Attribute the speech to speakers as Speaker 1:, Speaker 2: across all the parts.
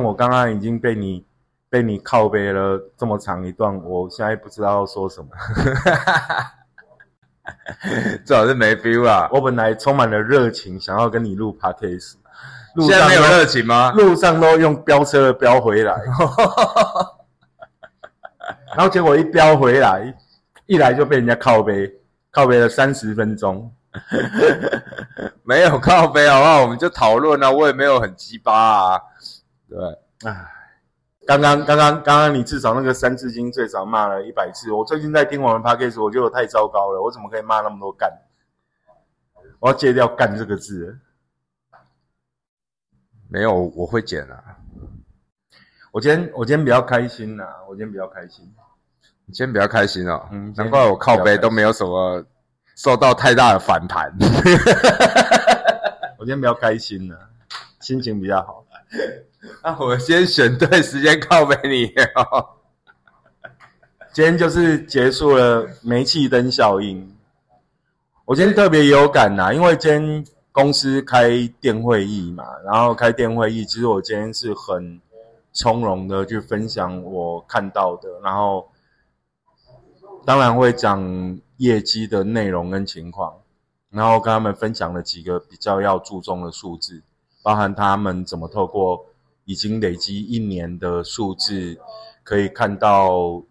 Speaker 1: 但我刚刚已经被你被你靠背了这么长一段，我现在不知道要说什么。
Speaker 2: 最好是没 feel 啊！
Speaker 1: 我本来充满了热情，想要跟你录 podcast，
Speaker 2: 现在没有热情吗？
Speaker 1: 路上都用飙车飙回来，然后结果一飙回来，一来就被人家靠背，靠背了三十分钟。
Speaker 2: 没有靠背好不好？我们就讨论啊，我也没有很鸡巴啊。对，
Speaker 1: 唉，刚刚刚刚刚刚你至少那个三字经最少骂了一百次。我最近在听我们 podcast，我觉得我太糟糕了，我怎么可以骂那么多干？我要戒掉“干”这个字。
Speaker 2: 没有，我会剪啊。
Speaker 1: 我今天我今天比较开心呐，我今天比较开心。
Speaker 2: 你今天比较开心哦，嗯，难怪我靠背都没有什么。受到太大的反弹，
Speaker 1: 我今天比较开心呢，心情比较好。
Speaker 2: 那我先选对时间靠背你哦。
Speaker 1: 今天就是结束了煤气灯效应。我今天特别有感呐，因为今天公司开电会议嘛，然后开电会议，其实我今天是很从容的去分享我看到的，然后当然会讲。业绩的内容跟情况，然后跟他们分享了几个比较要注重的数字，包含他们怎么透过已经累积一年的数字，可以看到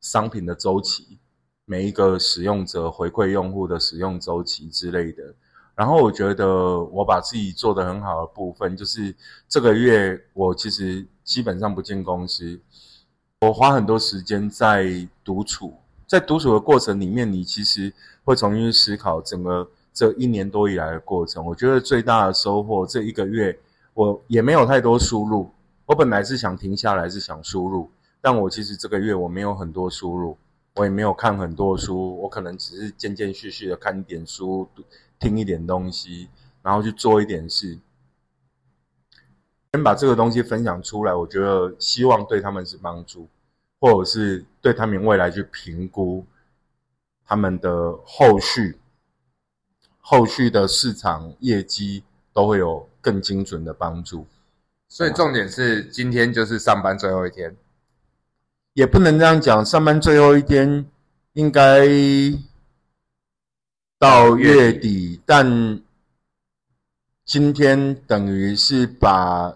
Speaker 1: 商品的周期，每一个使用者回馈用户的使用周期之类的。然后我觉得我把自己做的很好的部分，就是这个月我其实基本上不进公司，我花很多时间在独处。在独处的过程里面，你其实会重新思考整个这一年多以来的过程。我觉得最大的收获，这一个月我也没有太多输入。我本来是想停下来，是想输入，但我其实这个月我没有很多输入，我也没有看很多书，我可能只是间间续续的看一点书，听一点东西，然后去做一点事。先把这个东西分享出来，我觉得希望对他们是帮助。或者是对他们未来去评估他们的后续、后续的市场业绩都会有更精准的帮助。
Speaker 2: 所以重点是今天就是上班最后一天，
Speaker 1: 也不能这样讲。上班最后一天应该到月底，但今天等于是把。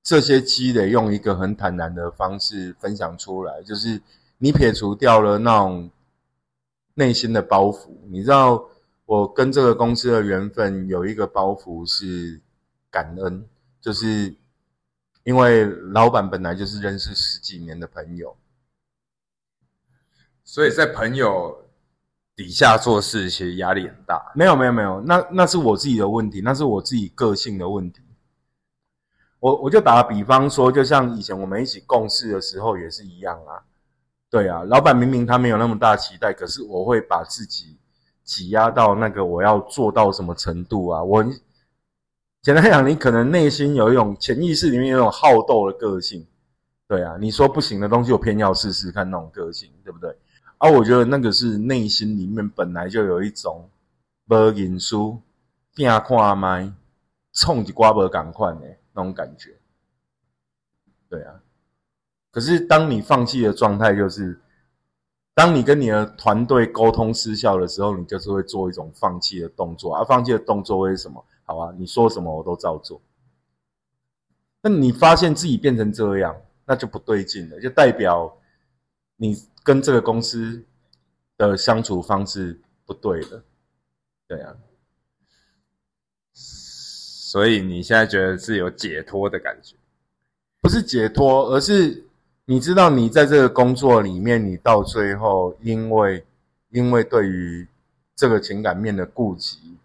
Speaker 1: 这些积累用一个很坦然的方式分享出来，就是你撇除掉了那种内心的包袱。你知道，我跟这个公司的缘分有一个包袱是感恩，就是因为老板本来就是认识十几年的朋友，
Speaker 2: 所以在朋友底下做事其实压力很大。
Speaker 1: 没有，没有，没有，那那是我自己的问题，那是我自己个性的问题。我我就打个比方说，就像以前我们一起共事的时候也是一样啊，对啊，老板明明他没有那么大期待，可是我会把自己挤压到那个我要做到什么程度啊？我简单讲，你可能内心有一种潜意识里面有一种好斗的个性，对啊，你说不行的东西，我偏要试试看那种个性，对不对？而我觉得那个是内心里面本来就有一种不认输、拼看麦、冲一瓜不赶快的。那种感觉，对啊。可是当你放弃的状态，就是当你跟你的团队沟通失效的时候，你就是会做一种放弃的动作。而放弃的动作为什么？好啊，你说什么我都照做。那你发现自己变成这样，那就不对劲了，就代表你跟这个公司的相处方式不对了。对啊。
Speaker 2: 所以你现在觉得是有解脱的感觉，
Speaker 1: 不是解脱，而是你知道，你在这个工作里面，你到最后，因为因为对于这个情感面的顾及，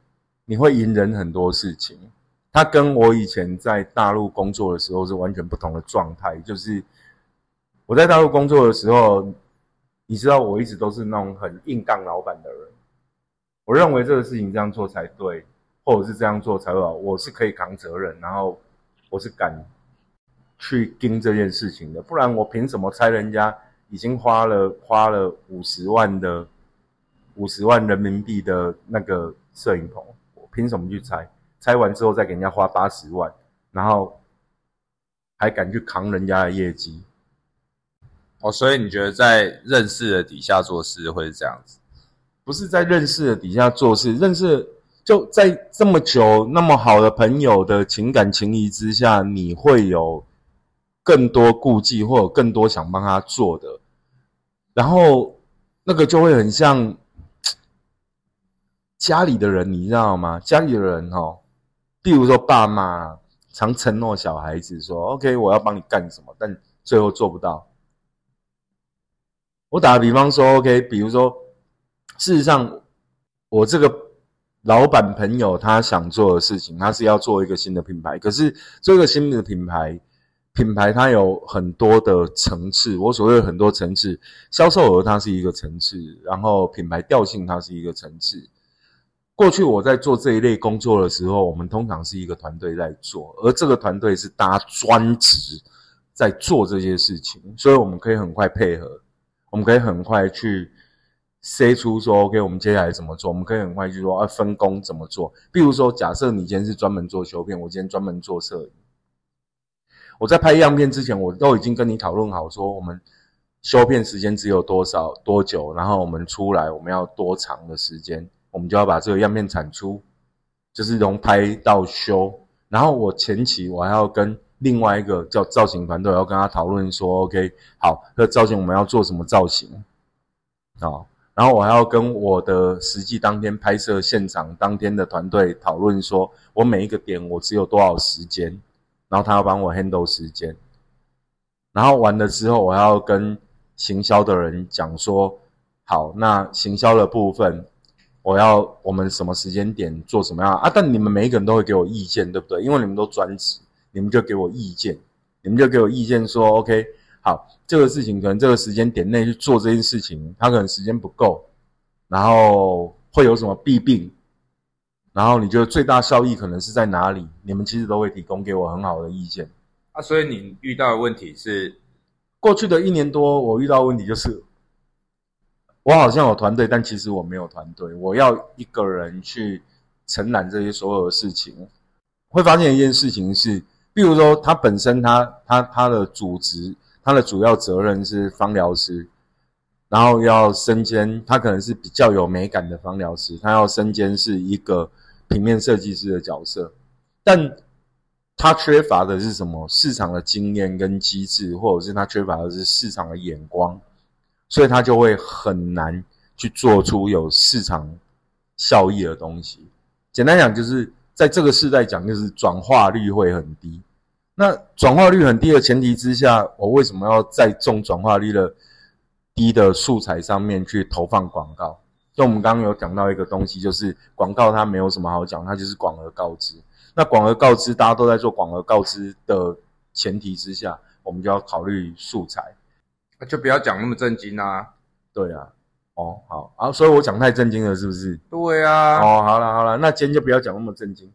Speaker 1: 你会隐忍很多事情。他跟我以前在大陆工作的时候是完全不同的状态。就是我在大陆工作的时候，你知道，我一直都是那种很硬杠老板的人。我认为这个事情这样做才对。或者是这样做才好，我是可以扛责任，然后我是敢去盯这件事情的，不然我凭什么拆人家已经花了花了五十万的五十万人民币的那个摄影棚，我凭什么去拆？拆完之后再给人家花八十万，然后还敢去扛人家的业绩。
Speaker 2: 哦，所以你觉得在认识的底下做事会是这样子？
Speaker 1: 不是在认识的底下做事，认识就在这么久那么好的朋友的情感情谊之下，你会有更多顾忌，或者更多想帮他做的，然后那个就会很像家里的人，你知道吗？家里的人哦，比如说爸妈常承诺小孩子说：“OK，我要帮你干什么”，但最后做不到。我打个比方说，OK，比如说，事实上，我这个老板朋友他想做的事情，他是要做一个新的品牌。可是这个新的品牌，品牌它有很多的层次。我所谓很多层次，销售额它是一个层次，然后品牌调性它是一个层次。过去我在做这一类工作的时候，我们通常是一个团队在做，而这个团队是大家专职在做这些事情，所以我们可以很快配合。我们可以很快去塞出说，OK，我们接下来怎么做？我们可以很快去说，啊，分工怎么做？比如说，假设你今天是专门做修片，我今天专门做摄影。我在拍样片之前，我都已经跟你讨论好，说我们修片时间只有多少多久，然后我们出来我们要多长的时间，我们就要把这个样片产出，就是从拍到修。然后我前期我还要跟。另外一个叫造型团队，要跟他讨论说，OK，好，这造型我们要做什么造型啊？然后我还要跟我的实际当天拍摄现场当天的团队讨论说，我每一个点我只有多少时间，然后他要帮我 handle 时间。然后完了之后，我还要跟行销的人讲说，好，那行销的部分，我要我们什么时间点做什么样啊？但你们每一个人都会给我意见，对不对？因为你们都专职。你们就给我意见，你们就给我意见说，OK，好，这个事情可能这个时间点内去做这件事情，他可能时间不够，然后会有什么弊病，然后你觉得最大效益可能是在哪里？你们其实都会提供给我很好的意见。
Speaker 2: 啊，所以你遇到的问题是，
Speaker 1: 过去的一年多，我遇到问题就是，我好像有团队，但其实我没有团队，我要一个人去承揽这些所有的事情，会发现一件事情是。比如说，他本身他他他的组织，他的主要责任是芳疗师，然后要身兼他可能是比较有美感的芳疗师，他要身兼是一个平面设计师的角色，但他缺乏的是什么？市场的经验跟机制，或者是他缺乏的是市场的眼光，所以他就会很难去做出有市场效益的东西。简单讲就是。在这个时代讲，就是转化率会很低。那转化率很低的前提之下，我为什么要在重转化率的低的素材上面去投放广告？就我们刚刚有讲到一个东西，就是广告它没有什么好讲，它就是广而告之。那广而告之，大家都在做广而告之的前提之下，我们就要考虑素材，
Speaker 2: 就不要讲那么正经啊。
Speaker 1: 对啊。哦，好啊，所以我讲太震惊了，是不是？
Speaker 2: 对啊。
Speaker 1: 哦，好了好了，那今天就不要讲那么震惊。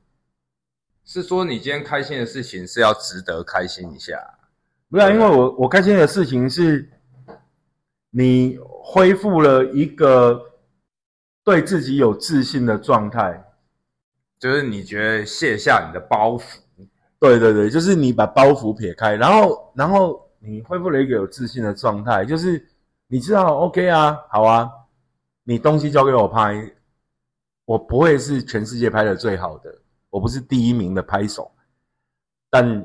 Speaker 2: 是说你今天开心的事情是要值得开心一下，
Speaker 1: 不是？因为我我开心的事情是，你恢复了一个对自己有自信的状态，
Speaker 2: 就是你觉得卸下你的包袱。
Speaker 1: 对对对，就是你把包袱撇开，然后然后你恢复了一个有自信的状态，就是。你知道，OK 啊，好啊，你东西交给我拍，我不会是全世界拍的最好的，我不是第一名的拍手，但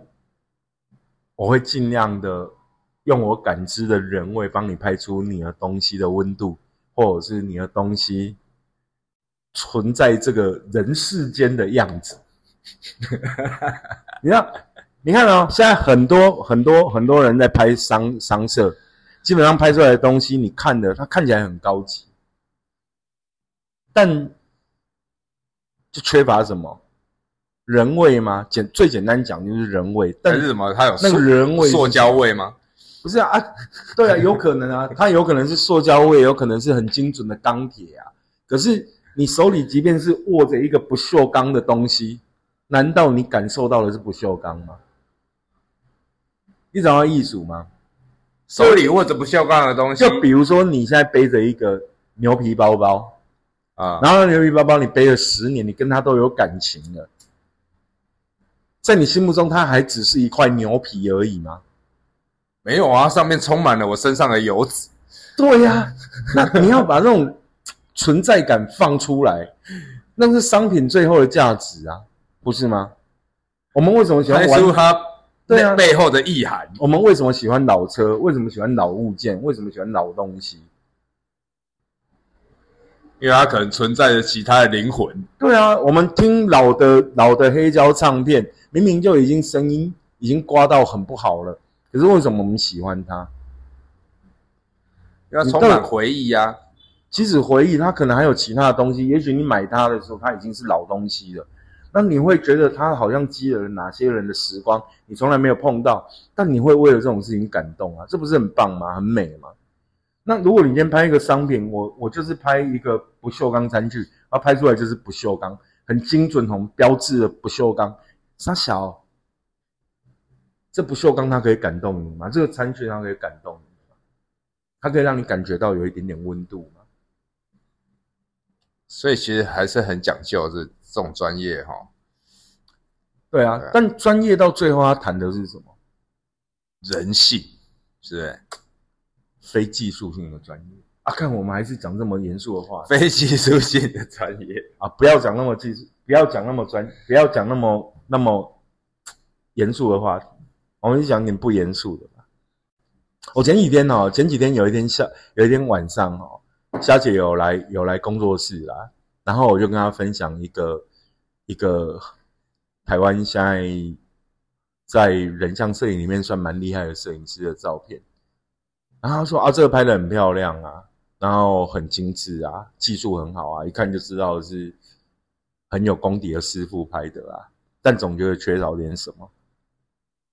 Speaker 1: 我会尽量的用我感知的人味帮你拍出你的东西的温度，或者是你的东西存在这个人世间的样子。你看，你看哦，现在很多很多很多人在拍商商社。基本上拍出来的东西，你看的它看起来很高级，但就缺乏什么人味吗？简最简单讲就是人味。但
Speaker 2: 是什么？它有
Speaker 1: 那个人味？
Speaker 2: 塑胶味吗？
Speaker 1: 不是啊，对啊，有可能啊，它有可能是塑胶味，有可能是很精准的钢铁啊。可是你手里即便是握着一个不锈钢的东西，难道你感受到的是不锈钢吗？你找到艺术吗？
Speaker 2: 手里握着不锈钢的东
Speaker 1: 西，就比如说你现在背着一个牛皮包包啊，然后牛皮包包你背了十年，你跟它都有感情了，在你心目中，它还只是一块牛皮而已吗？
Speaker 2: 没有啊，上面充满了我身上的油脂。
Speaker 1: 对呀、那你要把那种存在感放出来，那是商品最后的价值啊，不是吗？我们为什么喜欢玩？
Speaker 2: 它
Speaker 1: 对啊
Speaker 2: 背后的意涵。
Speaker 1: 我们为什么喜欢老车？为什么喜欢老物件？为什么喜欢老东西？
Speaker 2: 因为它可能存在着其他的灵魂。
Speaker 1: 对啊，我们听老的老的黑胶唱片，明明就已经声音已经刮到很不好了，可是为什么我们喜欢它？
Speaker 2: 因为它充满回忆啊。
Speaker 1: 即使回忆，它可能还有其他的东西。也许你买它的时候，它已经是老东西了，那你会觉得它好像积累了哪些人的时光，你从来没有碰到，但你会为了这种事情感动啊，这不是很棒吗？很美吗？那如果你今天拍一个商品，我我就是拍一个不锈钢餐具，它拍出来就是不锈钢，很精准很标志的不锈钢，傻小，这不锈钢它可以感动你吗？这个餐具它可以感动你吗？它可以让你感觉到有一点点温度？
Speaker 2: 所以其实还是很讲究这这种专业哈。
Speaker 1: 对啊，但专业到最后，他谈的是什么？
Speaker 2: 人性，是不是？
Speaker 1: 非技术性的专业啊！看我们还是讲这么严肃的话
Speaker 2: 非技术性的专业。
Speaker 1: 啊！不要讲那么技术，不要讲那么专，不要讲那么那么严肃的话题。我们就讲点不严肃的吧。我前几天哦，前几天有一天下，有一天晚上哦，霞姐有来有来工作室啦，然后我就跟她分享一个一个台湾现在在人像摄影里面算蛮厉害的摄影师的照片。然后她说啊，这个拍的很漂亮啊，然后很精致啊，技术很好啊，一看就知道是很有功底的师傅拍的啊，但总觉得缺少点什么。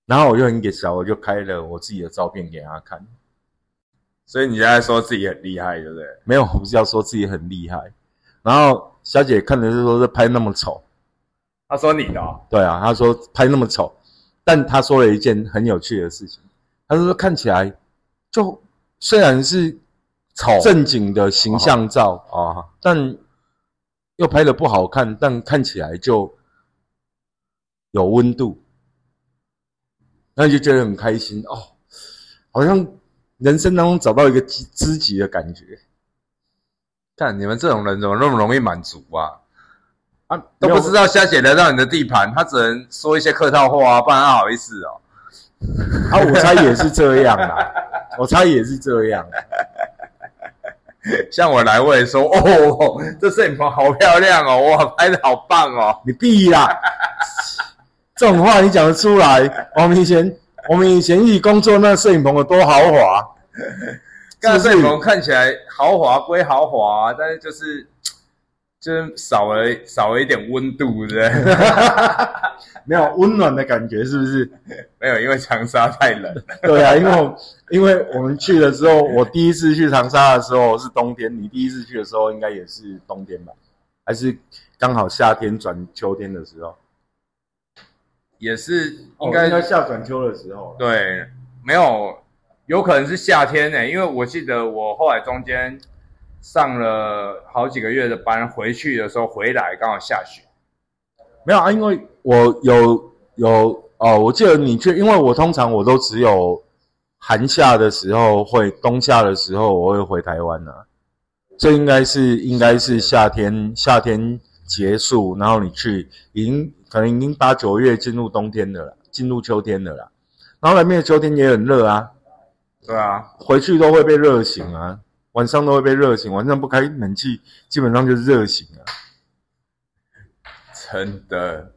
Speaker 1: 然后我就很给小，我就开了我自己的照片给他看。
Speaker 2: 所以你现在说自己很厉害，对不对？
Speaker 1: 没有，我不是要说自己很厉害。然后小姐看的是说，这拍那么丑，
Speaker 2: 他说你的、哦，
Speaker 1: 对啊，她说拍那么丑，但她说了一件很有趣的事情，她说看起来就虽然是
Speaker 2: 丑
Speaker 1: 正经的形象照，
Speaker 2: 啊，
Speaker 1: 但又拍的不好看，但看起来就有温度，那就觉得很开心哦，好像人生当中找到一个知知己的感觉
Speaker 2: 看你们这种人怎么那么容易满足啊？
Speaker 1: 啊，
Speaker 2: 都不知道虾姐来到你的地盘，他只能说一些客套话啊，不然他好意思哦。
Speaker 1: 啊，我猜也是这样啦，我猜也是这样，
Speaker 2: 像我来，我也说哦，这摄影棚好漂亮哦，哇，拍的好棒哦。
Speaker 1: 你闭啦！这种话你讲得出来？我们以前我们以前一起工作那摄影棚有多豪华，
Speaker 2: 刚才
Speaker 1: 是不是
Speaker 2: 摄影棚看起来豪华归豪华、但是就是 就是少了少了一点温度，对不对？
Speaker 1: 没有温暖的感觉，是不是？
Speaker 2: 没有，因为长沙太冷。
Speaker 1: 对啊，因为我因为我们去的时候，我第一次去长沙的时候是冬天，你第一次去的时候应该也是冬天吧？还是刚好夏天转秋天的时候？
Speaker 2: 也是
Speaker 1: 哦
Speaker 2: 应该、
Speaker 1: 应该夏转秋的时候。，
Speaker 2: 对，没有，有可能是夏天呢、因为我记得我后来中间上了好几个月的班，回去的时候回来刚好下雪。
Speaker 1: 没有啊，因为我有有哦，我记得你去，因为我通常我都只有寒夏的时候会，冬夏的时候我会回台湾啊。这应该是应该是夏天夏天结束，然后你去，已经可能已经八九月进入冬天的了，进入秋天的啦。然后那边的秋天也很热啊，
Speaker 2: 对啊，
Speaker 1: 回去都会被热醒啊，晚上都会被热醒，晚上不开冷气，基本上就是热醒啊。
Speaker 2: 真的。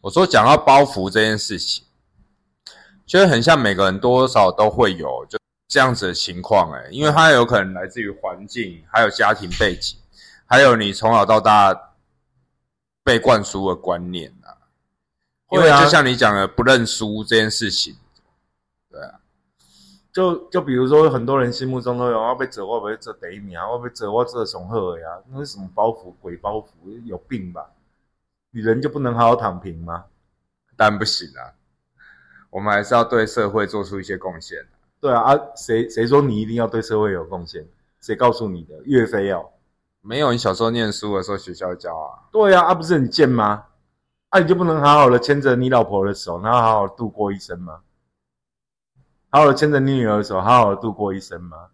Speaker 2: 我说讲到包袱这件事情，觉得很像每个人多少都会有就这样子的情况，哎，因为它有可能来自于环境，还有家庭背景，还有你从小到大被灌输的观念啊。因为就像你讲的，不认输这件事情，对啊
Speaker 1: 就就比如说，很多人心目中都有要被折，我被折第一名啊，我被折我这种贺呀，那是什么包袱？鬼包袱？有病吧？你人就不能好好躺平吗？
Speaker 2: 但不行啊。我们还是要对社会做出一些贡献。
Speaker 1: 对啊，啊，谁谁说你一定要对社会有贡献？谁告诉你的？岳飞要？
Speaker 2: 没有，你小时候念书的时候学校教啊，
Speaker 1: 对啊，啊不是很贱吗？啊，你就不能好好的牵着你老婆的手，然后好好度过一生吗？好好的牵着你女儿的手，好好的度过一生吗？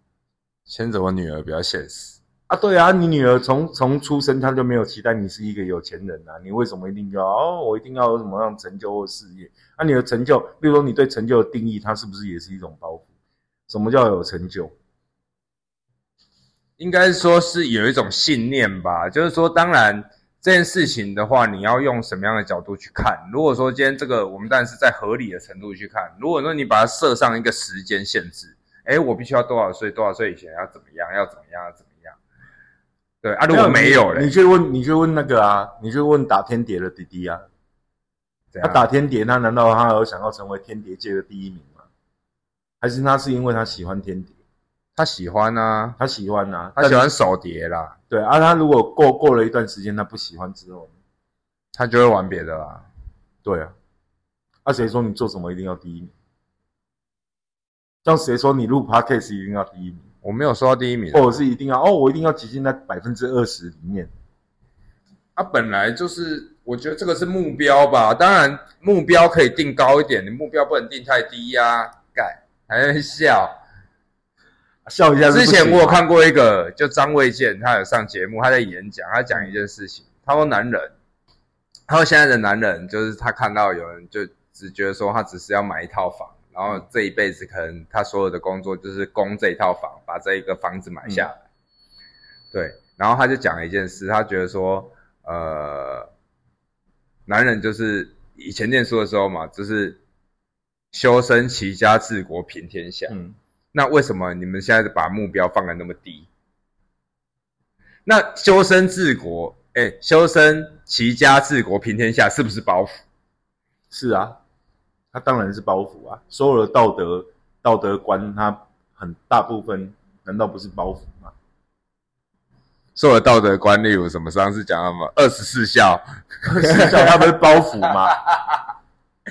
Speaker 2: 牵着我女儿比较现实。
Speaker 1: 啊，对啊，你女儿从从出生，她就没有期待你是一个有钱人啊，你为什么一定要哦？我一定要有什么样成就或事业？那、你的成就，比如说你对成就的定义，它是不是也是一种包袱？什么叫有成就？
Speaker 2: 应该说是有一种信念吧，就是说，当然这件事情的话，你要用什么样的角度去看？如果说今天这个我们当然是在合理的程度去看，如果说你把它设上一个时间限制，哎，我必须要多少岁，多少岁以前要怎么样，要怎么样，要怎么样？对啊，如果没有嘞，
Speaker 1: 你去问，你去问那个啊，你去问打天碟的弟弟啊，他打天碟，他难道他有想要成为天碟界的第一名吗？还是他是因为他喜欢天碟，
Speaker 2: 他喜欢啊，
Speaker 1: 他喜欢啊，
Speaker 2: 他喜欢手碟啦，
Speaker 1: 对啊，他如果过过了一段时间他不喜欢之后，
Speaker 2: 他就会玩别的啦。
Speaker 1: 对啊，啊谁说你做什么一定要第一名？像谁说你录 podcast 一定要第一名，
Speaker 2: 我没有说到第一名，
Speaker 1: 或者是一定要哦，我一定要挤进那百分之二十里面？
Speaker 2: 他本来就是，我觉得这个是目标吧。当然，目标可以定高一点，你目标不能定太低呀、盖还在笑。
Speaker 1: 笑一下
Speaker 2: 之前我有看过一个，就张卫健，他有上节目，他在演讲，他讲一件事情，他说男人，他说现在的男人就是他看到有人就只觉得说他只是要买一套房，然后这一辈子可能他所有的工作就是供这一套房，把这一个房子买下来。对，然后他就讲了一件事，他觉得说，呃，男人就是以前念书的时候嘛，就是修身齐家治国平天下。
Speaker 1: 嗯，
Speaker 2: 那为什么你们现在把目标放的那么低？那修身治国，哎，修身齐家治国平天下，是不是包袱？
Speaker 1: 是啊，他当然是包袱啊，所有的道德道德观，他很大部分难道不是包袱吗？
Speaker 2: 所有的道德观，例如什么？上次讲到什么二十四孝，
Speaker 1: 二十四孝他不是包袱吗？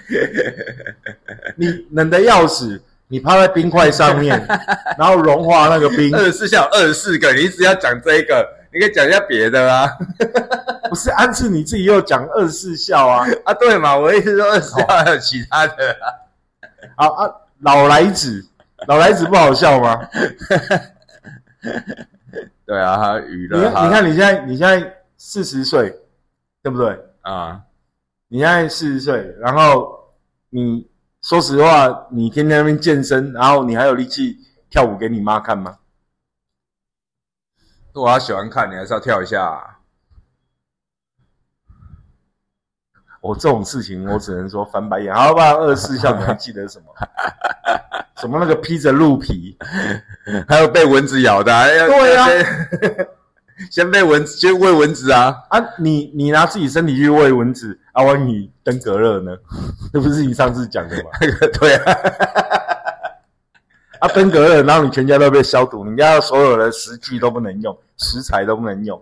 Speaker 1: 你冷的要死，你趴在冰块上面，然后融化那个冰，
Speaker 2: 二十四孝二十四个，你只要讲这一个，你可以讲一下别的啊。
Speaker 1: 不是暗示你自己又讲二十四孝啊？
Speaker 2: 啊，对嘛，我意思说二十四孝还有其他的啊。
Speaker 1: 啊啊，老来子，老来子不好笑吗？
Speaker 2: 对啊，还有娱
Speaker 1: 你
Speaker 2: 乐，
Speaker 1: 看，你看你现在你现在四十岁，对不对？
Speaker 2: 啊，
Speaker 1: 你现在四十岁，然后你说实话，你天天在那边健身，然后你还有力气跳舞给你妈看吗？
Speaker 2: 如果他喜欢看，你还是要跳一下、啊。
Speaker 1: 我这种事情，我只能说翻白眼。好吧，二十四孝你还记得什么？什么那个披着鹿皮？
Speaker 2: 还有被蚊子咬的、
Speaker 1: 对啊
Speaker 2: 先 先被蚊子，先喂蚊子啊。
Speaker 1: 啊，你你拿自己身体去喂蚊子，啊，万一登革热呢？那不是你上次讲的吗？
Speaker 2: 那 个对啊，
Speaker 1: 啊，登革热，然后你全家都被消毒，你家所有的食具都不能用，食材都不能用。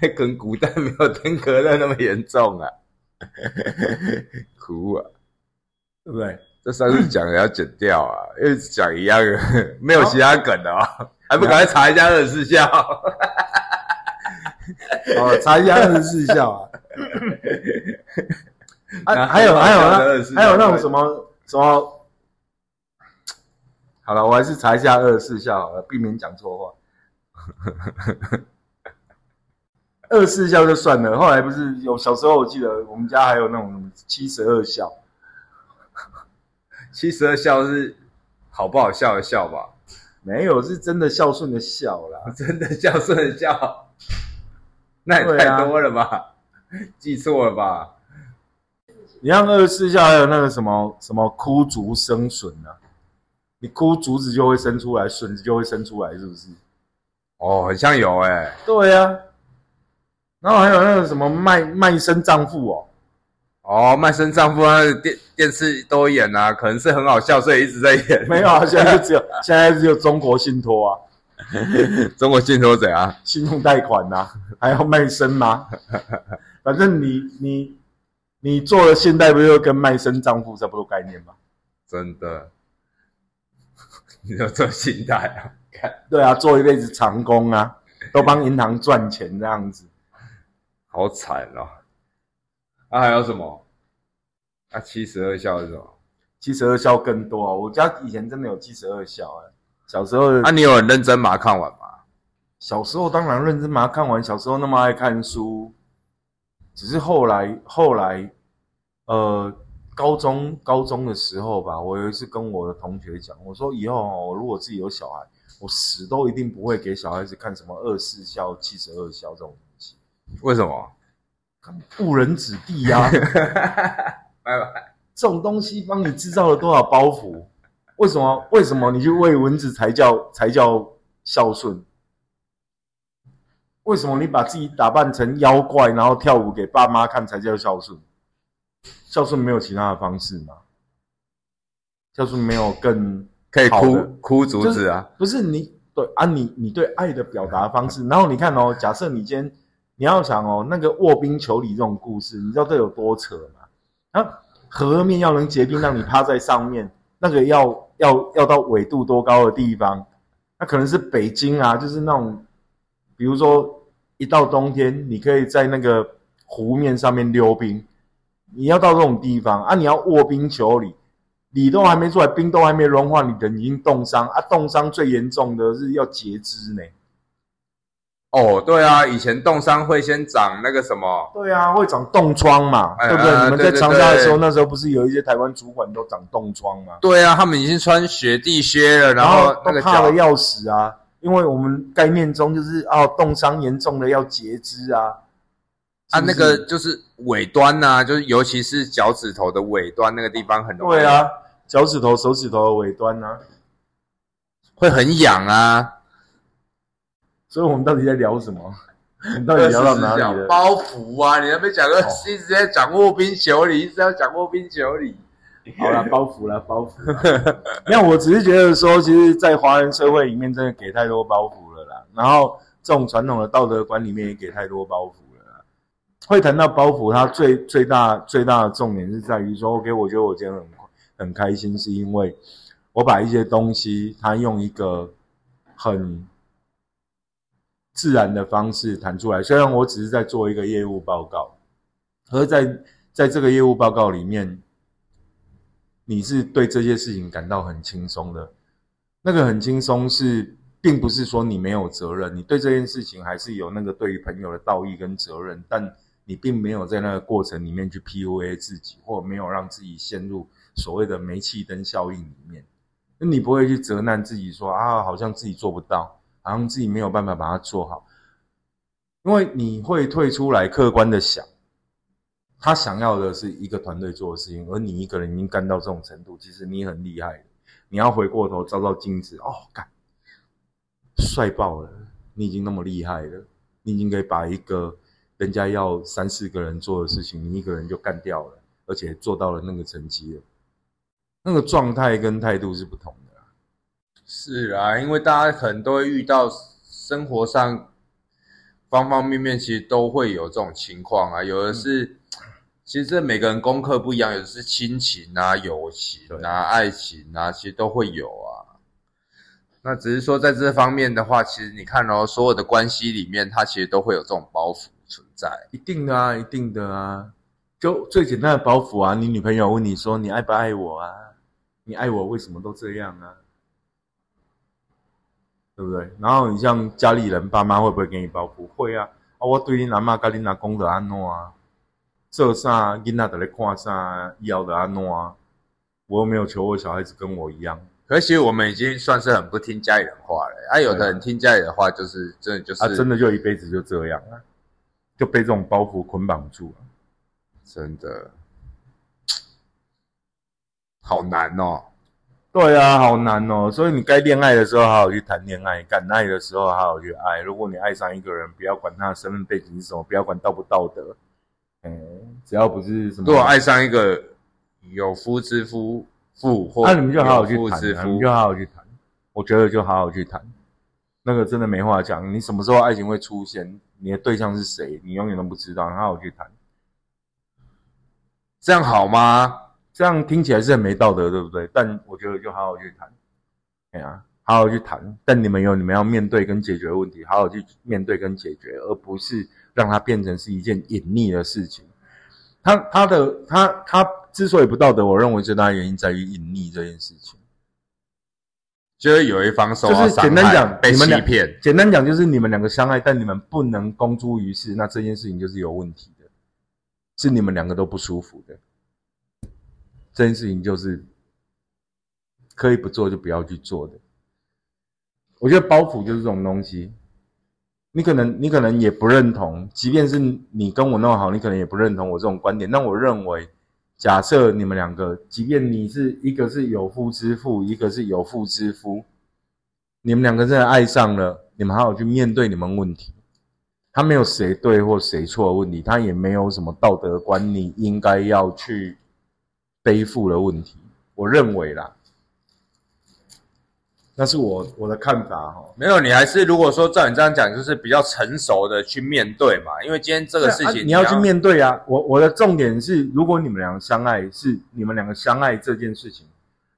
Speaker 2: 那跟古代没有登革热那么严重啊。苦啊！
Speaker 1: 对不对？
Speaker 2: 这上次讲也要剪掉啊，因为讲一样的，没有其他梗的哦，还不赶快查一下二十四孝？
Speaker 1: 哦，查一下二十四孝啊。啊，
Speaker 2: 那
Speaker 1: 还有还有那
Speaker 2: 24
Speaker 1: 还有那种什么什么，好了，我还是查一下二十四孝好了，避免讲错话。二十四孝就算了，后来不是有小时候我记得我们家还有那种七十二孝，
Speaker 2: 七十二孝是好不好笑的笑吧？
Speaker 1: 没有是真的孝顺的孝啦。
Speaker 2: 真的孝顺的孝，那也太多了吧？记错了吧？
Speaker 1: 你像二十四孝还有那个什么什么枯竹生笋啊，你枯竹子就会生出来，笋子就会生出来，是不是？
Speaker 2: 哦，很像有哎、
Speaker 1: 对呀、啊。然后还有那个什么卖卖身丈夫哦，
Speaker 2: 哦，卖身丈夫那个电电视都演啊，可能是很好笑，所以一直在演。
Speaker 1: 没有啊，现在就只有 现在只有中国信托啊，
Speaker 2: 中国信托怎样？
Speaker 1: 信用贷款呐、还要卖身吗？反正你你你做了信贷，不就跟卖身丈夫差不多概念吗？
Speaker 2: 真的，你要做信贷啊？看，
Speaker 1: 对啊，做一辈子长工啊，都帮银行赚钱这样子。
Speaker 2: 好惨哦！啊，还有什么？啊，七十二孝是什么？
Speaker 1: 七十二孝更多啊！我家以前真的有七十二孝哎，小时候
Speaker 2: 啊，你有很认真把它看完吗？
Speaker 1: 小时候当然认真把它看完，小时候那么爱看书，只是后来后来，呃，高中高中的时候吧，我有一次跟我的同学讲，我说以后哦，我如果自己有小孩，我死都一定不会给小孩子看什么二四孝、七十二孝这种东西，
Speaker 2: 为什么？
Speaker 1: 误人子弟呀！
Speaker 2: 拜拜。
Speaker 1: 这种东西帮你制造了多少包袱？为什么？为什么你去喂蚊子才叫才叫孝顺？为什么你把自己打扮成妖怪，然后跳舞给爸妈看才叫孝顺？孝顺没有其他的方式吗？孝顺没有更
Speaker 2: 可以哭哭竹子啊？
Speaker 1: 不是你对啊，你你对爱的表达方式，然后你看哦，假设你今天你要想哦，那个卧冰求鲤这种故事，你知道这有多扯吗？啊，河面要能结冰，让你趴在上面，那个要要要到纬度多高的地方？那可能是北京啊，就是那种，比如说一到冬天，你可以在那个湖面上面溜冰，你要到这种地方啊，你要卧冰求鲤。鲤都还没出来，冰都还没融化，你人已经冻伤啊！冻伤最严重的是要截肢呢。
Speaker 2: 哦，对啊，以前冻伤会先长那个什么，
Speaker 1: 对啊，会长冻疮嘛，
Speaker 2: 哎
Speaker 1: 对不对？
Speaker 2: 啊
Speaker 1: 你们在长沙的时候，
Speaker 2: 对
Speaker 1: 那时候不是有一些台湾主管都长冻疮吗？
Speaker 2: 对啊，他们已经穿雪地靴了，然
Speaker 1: 然
Speaker 2: 后那
Speaker 1: 都怕的要死啊，因为我们概念中就是哦，冻伤严重的要截肢啊。
Speaker 2: 啊，那个就是尾端呐、就是尤其是脚趾头的尾端那个地方很容易，
Speaker 1: 对啊，脚趾头、手指头的尾端啊。
Speaker 2: 会很痒啊。
Speaker 1: 所以我们到底在聊什么？你到底聊到哪里了？
Speaker 2: 包袱啊，你那边讲个一直在讲卧冰求鲤，一直要讲卧冰求鲤。
Speaker 1: 好了，包袱了，包袱啦。没有，我只是觉得说，其实，在华人社会里面，真的给太多包袱了啦。然后，这种传统的道德观里面也给太多包袱了啦。会谈到包袱，它最最大最大的重点是在于说，OK，我觉得我今天很很开心，是因为我把一些东西，它用一个很自然的方式谈出来。虽然我只是在做一个业务报告，而在在这个业务报告里面，你是对这些事情感到很轻松的。那个很轻松是，并不是说你没有责任，你对这件事情还是有那个对于朋友的道义跟责任，但你并没有在那个过程里面去 PUA 自己，或没有让自己陷入所谓的煤气灯效应里面。那你不会去责难自己说啊，好像自己做不到，好像自己没有办法把它做好，因为你会退出来客观的想。他想要的是一个团队做的事情，而你一个人已经干到这种程度，其实你很厉害的。你要回过头照照镜子，哦，干，帅爆了！你已经那么厉害了，你已经可以把一个人家要三四个人做的事情，你一个人就干掉了，而且做到了那个成绩了。那个状态跟态度是不同的。
Speaker 2: 是啊，因为大家可能都会遇到生活上方方面面，其实都会有这种情况啊。有的是，其实这每个人功课不一样，有的是亲情啊、友情啊、爱情啊，其实都会有啊。那只是说在这方面的话，其实你看哦，所有的关系里面，它其实都会有这种包袱存在。
Speaker 1: 一定的啊，一定的啊。就最简单的包袱啊，你女朋友问你说你爱不爱我啊？你爱我为什么都这样啊？对不对？然后你像家里人、爸妈会不会给你包袱？会啊。啊，我对你阿妈、跟你阿公的安诺啊，做啥囡仔的来看啥，要的安诺啊。我又没有求我小孩子跟我一样。
Speaker 2: 可是我们已经算是很不听家里人话了。啊，有的人听家里人话，就是真的就是、
Speaker 1: 啊，真的就一辈子就这样啊，就被这种包袱捆绑住了。
Speaker 2: 真的好难哦。
Speaker 1: 对啊，好难哦。所以你该恋爱的时候好好去谈恋爱，敢爱的时候好好去爱。如果你爱上一个人，不要管他的身份背景是什么，不要管道不道德，嗯，只要不是什么，
Speaker 2: 如果爱上一个有夫之夫妇，或
Speaker 1: 那、你们就好好去谈、啊，你就好好去谈。我觉得就好好去谈，那个真的没话讲。你什么时候爱情会出现？你的对象是谁？你永远都不知道。你好好去谈，
Speaker 2: 这样好吗？
Speaker 1: 这样听起来是很没道德，对不对？但我觉得就好好去谈，哎呀、好好去谈。但你们有你们要面对跟解决的问题，好好去面对跟解决，而不是让它变成是一件隐匿的事情。他他的他他之所以不道德，我认为最大的原因在于隐匿这件事情。
Speaker 2: 就是有一方受
Speaker 1: 就是
Speaker 2: 到伤害
Speaker 1: 简单讲，
Speaker 2: 被欺骗，
Speaker 1: 简单讲就是你们两个相爱，但你们不能公诸于世，那这件事情就是有问题的，是你们两个都不舒服的。这件事情就是可以不做就不要去做的。我觉得包袱就是这种东西，你可能你可能也不认同，即便是你跟我弄好，你可能也不认同我这种观点。但我认为，假设你们两个，即便你是一个是有夫之妇，一个是有妇之夫，你们两个真的爱上了，你们好好去面对你们问题。他没有谁对或谁错的问题，他也没有什么道德观你应该要去背负的问题。我认为啦，那是我我的看法哈。
Speaker 2: 没有，你还是如果说照你这样讲，就是比较成熟的去面对嘛。因为今天这个事情、
Speaker 1: 你要去面对啊。我我的重点是，如果你们两个相爱，是你们两个相爱这件事情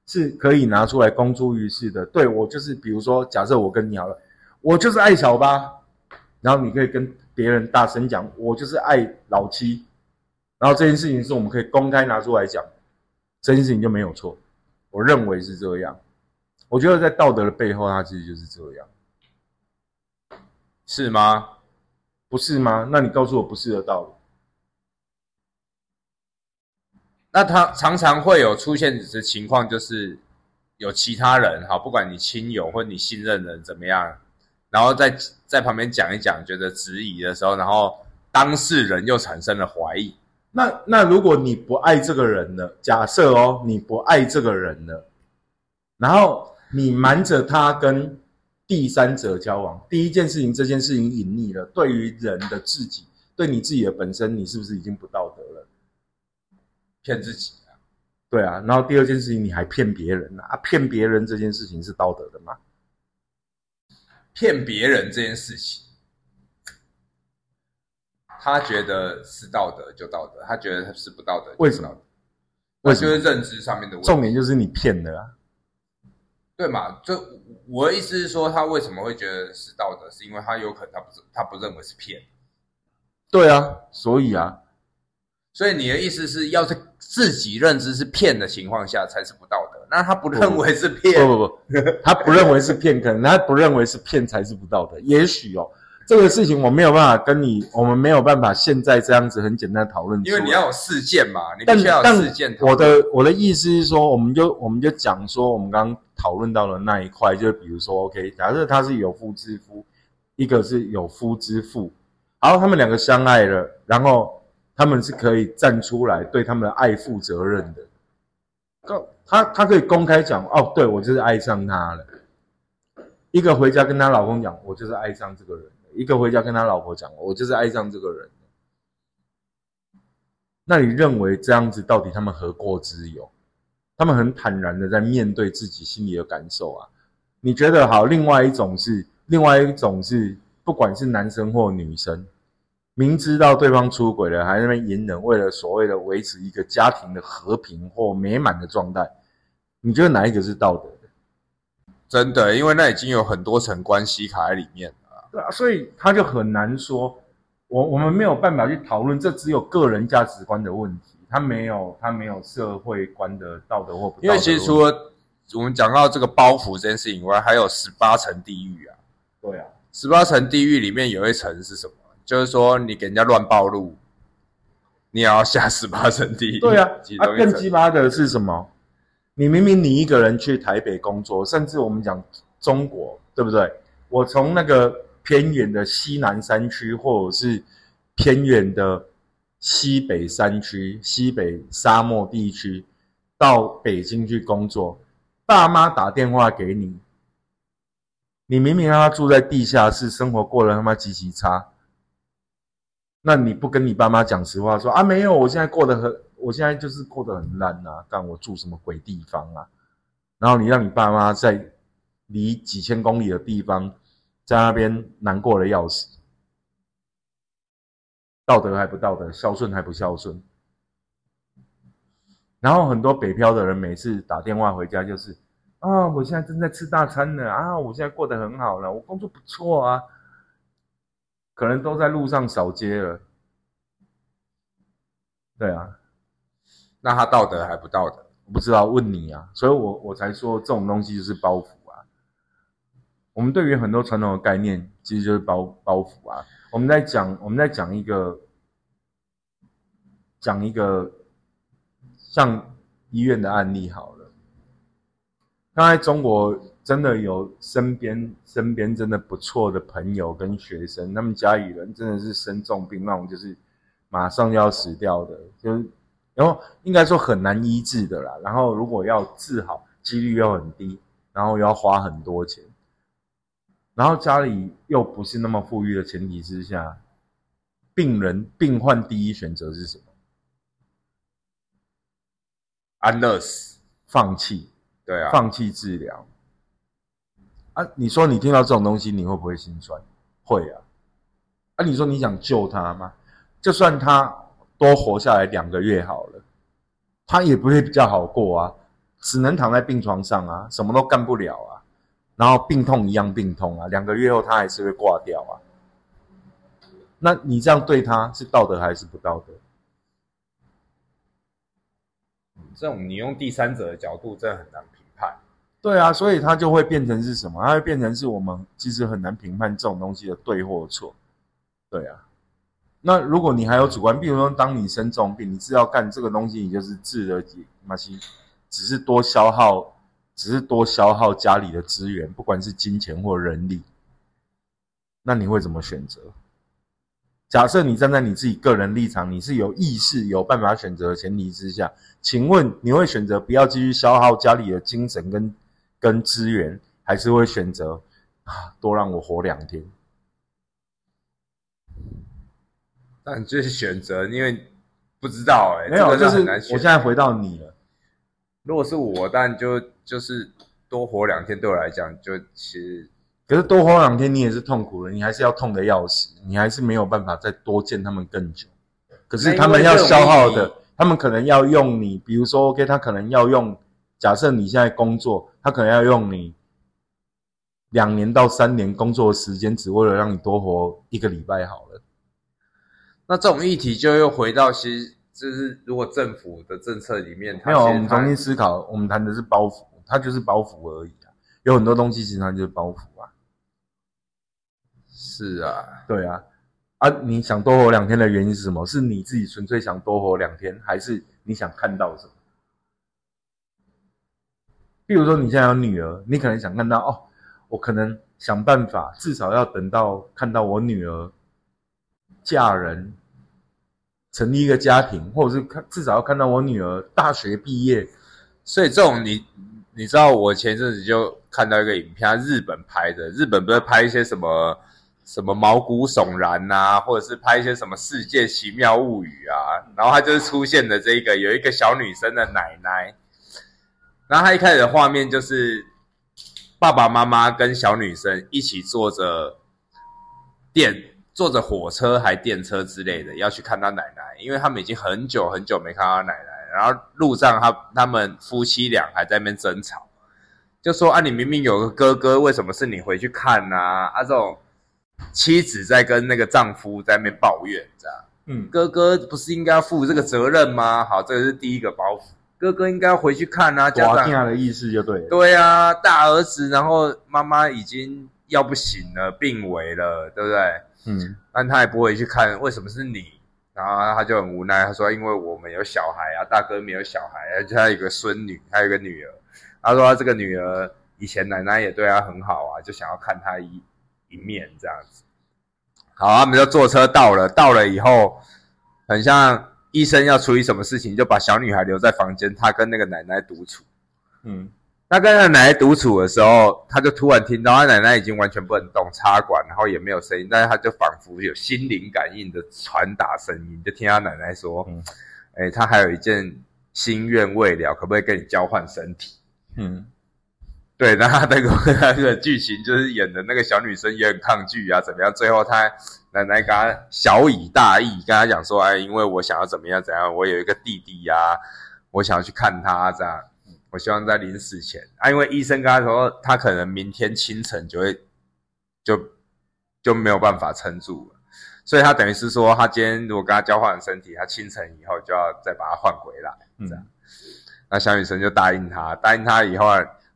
Speaker 1: 是可以拿出来公诸于世的。对我就是，比如说，假设我跟你好了，我就是爱小八，然后你可以跟别人大声讲，我就是爱老七，然后这件事情是我们可以公开拿出来讲，这件事情就没有错。我认为是这样。我觉得在道德的背后，它其实就是这样，
Speaker 2: 是吗？
Speaker 1: 不是吗？那你告诉我不是的道理。
Speaker 2: 那他常常会有出现的情况，就是有其他人哈，不管你亲友或你信任的人怎么样，然后在在旁边讲一讲，觉得质疑的时候，然后当事人又产生了怀疑。
Speaker 1: 那那如果你不爱这个人了，假设哦，你不爱这个人了，然后你瞒着他跟第三者交往，第一件事情，这件事情隐匿了，对于人的自己，对你自己的本身，你是不是已经不道德了？
Speaker 2: 骗自己啊，
Speaker 1: 对啊，然后第二件事情，你还骗别人啊，骗别人这件事情是道德的吗？
Speaker 2: 骗别人这件事情，他觉得是道德就道德，他觉得是不道德
Speaker 1: 为什么
Speaker 2: 道德？
Speaker 1: 为什么
Speaker 2: 那就是认知上面的问题。
Speaker 1: 重点就是你骗了啊，
Speaker 2: 对嘛？就我的意思是说，他为什么会觉得是道德，是因为他有可能他不是他不认为是骗。
Speaker 1: 对啊，所以啊，
Speaker 2: 所以你的意思是要是自己认知是骗的情况下才是不道德，那他不认为是骗，
Speaker 1: 不不不，他不认为是骗，可能他不认为是骗才是不道德。也许哦，这个事情我没有办法跟你，我们没有办法现在这样子很简单的讨论，
Speaker 2: 因为你要有事件嘛，你
Speaker 1: 但
Speaker 2: 必须要有事件。
Speaker 1: 我的我的意思是说，我们就我们就讲说，我们刚刚讨论到的那一块，就比如说，OK，假设他是有夫之夫，一个是有夫之妇，然后他们两个相爱了，然后他们是可以站出来对他们的爱负责任的。告他他可以公开讲，哦，对我就是爱上他了。一个回家跟她老公讲，我就是爱上这个人了；一个回家跟他老婆讲，我就是爱上这个人。那你认为这样子到底他们何过之有？他们很坦然的在面对自己心里的感受啊。你觉得好？另外一种是，另外一种是，不管是男生或女生，明知道对方出轨了，还在那边隐忍，为了所谓的维持一个家庭的和平或美满的状态，你觉得哪一个是道德的？
Speaker 2: 真的，因为那已经有很多层关系卡在里面了。
Speaker 1: 对啊，所以他就很难说，我我们没有办法去讨论，这只有个人价值观的问题，他没有他没有社会观的道德或不道德。
Speaker 2: 因为其实除了我们讲到这个包袱这件事情以外，还有十八层地狱啊。
Speaker 1: 对啊，
Speaker 2: 十八层地狱里面有一层是什么？就是说你给人家乱暴露，你也要下十八层地狱。
Speaker 1: 对啊
Speaker 2: 其，
Speaker 1: 啊更鸡巴的是什么？你明明你一个人去台北工作，甚至我们讲中国，对不对？我从那个偏远的西南山区，或者是偏远的西北山区、西北沙漠地区，到北京去工作，爸妈打电话给你，你明明让他住在地下室，生活过得他妈极其差，那你不跟你爸妈讲实话，说啊没有，我现在过得很，我现在就是过得很烂啊，干我住什么鬼地方啊？然后你让你爸妈在离几千公里的地方，在那边难过的要死，道德还不道德，孝顺还不孝顺。然后很多北漂的人每次打电话回家就是啊，我现在正在吃大餐呢，啊，我现在过得很好了，我工作不错啊，可能都在路上扫街了。对啊，
Speaker 2: 那他道德还不道德？
Speaker 1: 我不知道，问你啊，所以我我才说这种东西就是包袱。我们对于很多传统的概念，其实就是包包袱啊。我们在讲，我们在讲一个，讲一个像医院的案例好了。刚才中国真的有身边身边真的不错的朋友跟学生，他们家里人真的是生重病那种，就是马上就要死掉的，就是然后应该说很难医治的啦。然后如果要治好，几率又很低，然后要花很多钱。然后家里又不是那么富裕的前提之下，病人病患第一选择是什么？
Speaker 2: 安乐死，
Speaker 1: 放弃，
Speaker 2: 对啊，
Speaker 1: 放弃治疗。啊，你说你听到这种东西，你会不会心酸？会啊。啊，你说你想救他吗？就算他多活下来两个月好了，他也不会比较好过啊，只能躺在病床上啊，什么都干不了啊。然后病痛一样病痛啊，两个月后他还是会挂掉啊。那你这样对他是道德还是不道德？
Speaker 2: 这种你用第三者的角度真的很难评判。
Speaker 1: 对啊，所以它就会变成是什么？它会变成是我们其实很难评判这种东西的对或错。对啊，那如果你还有主观，比如说当你生重病，你知道干这个东西，你就是治了几马西，只是多消耗。只是多消耗家里的资源，不管是金钱或人力，那你会怎么选择？假设你站在你自己个人立场，你是有意识、有办法选择的前提之下，请问你会选择不要继续消耗家里的精神跟跟资源，还是会选择啊多让我活两天？
Speaker 2: 但就是选择，因为不知道哎，
Speaker 1: 没有，就是我现在回到你了。
Speaker 2: 如果是我，但就。就是多活两天，对我来讲，就其实，
Speaker 1: 可是多活两天，你也是痛苦的，你还是要痛的要死，你还是没有办法再多见他们更久。可是他们要消耗的，他们可能要用你，比如说，OK，他可能要用，假设你现在工作，他可能要用你两年到三年工作的时间，只为了让你多活一个礼拜好了。
Speaker 2: 那这种议题就又回到，其实就是如果政府的政策里面，
Speaker 1: 没有，我们重新思考，我们谈的是包袱。它就是包袱而已啊，有很多东西其实它就是包袱啊。
Speaker 2: 是啊，
Speaker 1: 对啊，啊，你想多活两天的原因是什么？是你自己纯粹想多活两天，还是你想看到什么？比如说你现在有女儿，你可能想看到哦，我可能想办法，至少要等到看到我女儿嫁人，成立一个家庭，或者是看至少要看到我女儿大学毕业。
Speaker 2: 所以这种你。你知道我前阵子就看到一个影片，日本拍的。日本不是拍一些什么什么毛骨悚然呐，或者是拍一些什么世界奇妙物语啊。然后他就是出现的这个有一个小女生的奶奶。然后他一开始的画面就是爸爸妈妈跟小女生一起坐着电坐着火车还电车之类的要去看他奶奶，因为他们已经很久很久没看到奶奶。然后路上，他他们夫妻俩还在那边争吵，就说：“啊，你明明有个哥哥，为什么是你回去看呢？”啊，这种妻子在跟那个丈夫在那边抱怨，这样，嗯，哥哥不是应该要负这个责任吗？好，这个是第一个包袱，哥哥应该要回去看啊。家
Speaker 1: 长的意思就对，
Speaker 2: 对啊，大儿子，然后妈妈已经要不行了，病危了，对不对？嗯，但他也不会去看，为什么是你？然后他就很无奈，他说：“因为我们有小孩啊，大哥没有小孩，而且他有个孙女，还有个女儿。他说这个女儿以前奶奶也对他很好啊，就想要看他一一面这样子。好，他们就坐车到了，到了以后，很像医生要处理什么事情，就把小女孩留在房间，他跟那个奶奶独处。嗯。”他跟他奶奶独处的时候，他就突然听到他奶奶已经完全不能动插管，然后也没有声音，但是他就仿佛有心灵感应的传达声音，就听他奶奶说：“哎，他还有一件心愿未了，可不可以跟你交换身体？”嗯，对，然后那个那个剧情就是演的那个小女生也很抗拒啊，怎么样？最后他奶奶跟他小以大义，跟他讲说：“哎，因为我想要怎么样怎样，我有一个弟弟呀，我想要去看他这样。”我希望在临死前啊，因为医生跟他说，他可能明天清晨就会就就没有办法撑住了，所以他等于是说，他今天如果跟他交换身体，他清晨以后就要再把他换回来，这样。那小女生就答应他，答应他以后，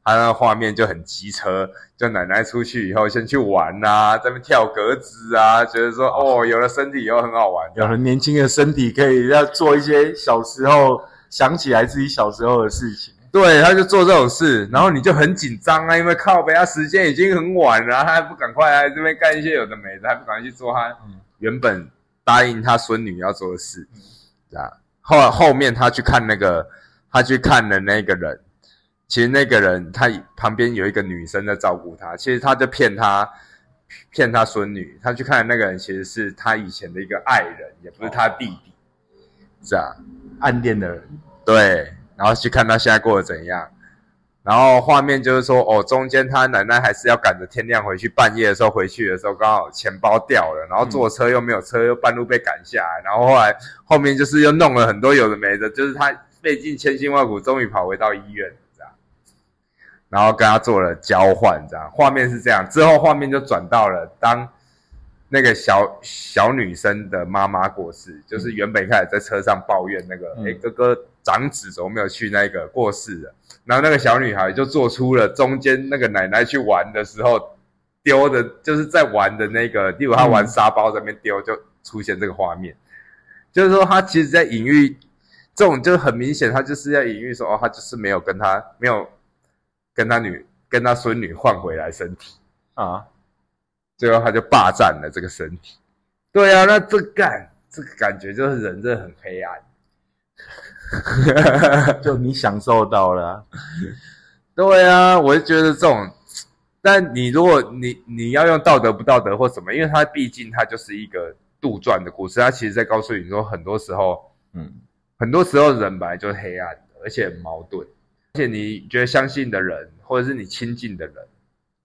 Speaker 2: 他那画面就很机车，就奶奶出去以后先去玩呐，在那跳格子啊，觉得说哦，有了身体以后很好玩，
Speaker 1: 有了年轻的身体可以要做一些小时候想起来自己小时候的事情。
Speaker 2: 对，他就做这种事，然后你就很紧张啊，因为靠北，他时间已经很晚了，他还不赶快来这边干一些有的没的，还不赶快去做他原本答应他孙女要做的事，啊，后后面他去看那个，他去看的那个人，其实那个人他旁边有一个女生在照顾他，其实他就骗他，骗他孙女，他去看的那个人其实是他以前的一个爱人，也不是他弟弟，是啊，
Speaker 1: 暗恋的人，
Speaker 2: 对。然后去看他现在过得怎样，然后画面就是说，哦，中间他奶奶还是要赶着天亮回去，半夜的时候回去的时候，刚好钱包掉了，然后坐车又没有车，又半路被赶下来，然后后来后面就是又弄了很多有的没的，就是他费尽千辛万苦，终于跑回到医院这样，然后跟他做了交换，这样画面是这样，之后画面就转到了当。那个小小女生的妈妈过世，就是原本开始在车上抱怨那个，哎，哥哥长子怎么没有去那个过世了？然后那个小女孩就做出了中间那个奶奶去玩的时候丢的，就是在玩的那个，例如她玩沙包在那边丢，就出现这个画面，就是说她其实在隐喻，这种就很明显，她就是在隐喻说，哦，她就是没有跟她没有跟她女跟她孙女换回来身体啊。最后她就霸占了这个身体，对啊，那这感这个感觉就是人真的很黑暗，
Speaker 1: 就你享受到了，
Speaker 2: 对啊，我就觉得这种，但你如果你你要用道德不道德或什么，因为它毕竟它就是一个杜撰的故事，它其实在告诉你说，很多时候，嗯，很多时候人本来就是黑暗的，而且矛盾，而且你觉得相信的人或者是你亲近的人，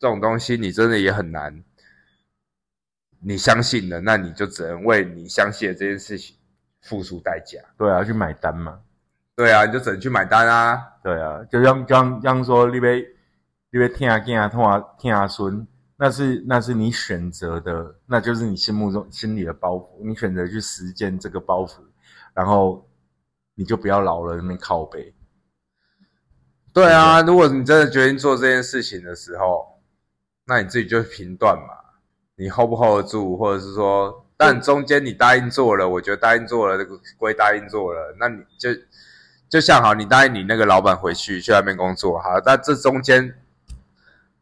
Speaker 2: 这种东西你真的也很难。你相信了，那你就只能为你相信的这件事情付出代价。
Speaker 1: 对啊，去买单嘛。
Speaker 2: 对啊，你就只能去买单啊。
Speaker 1: 对啊，就像像像说你别你别听啊听啊听啊听啊孙，那是那是你选择的，那就是你心目中心里的包袱。你选择去实践这个包袱，然后你就不要老了那边靠背。
Speaker 2: 对啊，如果你真的决定做这件事情的时候，那你自己就评断嘛。你 hold 不 hold 得住，或者是说，但中间你答应做了，我觉得答应做了，这个归答应做了，那你就就像好，你答应你那个老板回去去外面工作，好，但这中间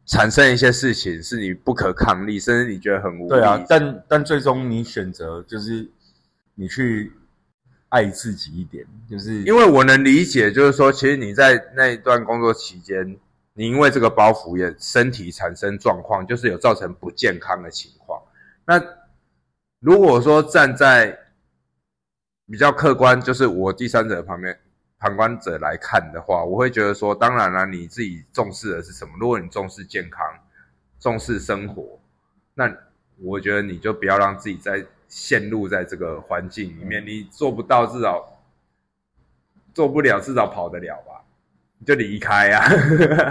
Speaker 2: 产生一些事情是你不可抗力，甚至你觉得很无力。
Speaker 1: 对啊，但但最终你选择就是你去爱自己一点，就是
Speaker 2: 因为我能理解，就是说，其实你在那一段工作期间。你因为这个包袱也身体产生状况，就是有造成不健康的情况。那如果说站在比较客观，就是我第三者旁边旁观者来看的话，我会觉得说，当然了，你自己重视的是什么？如果你重视健康、重视生活，那我觉得你就不要让自己在陷入在这个环境里面。你做不到，至少做不了，至少跑得了吧。你就离开啊，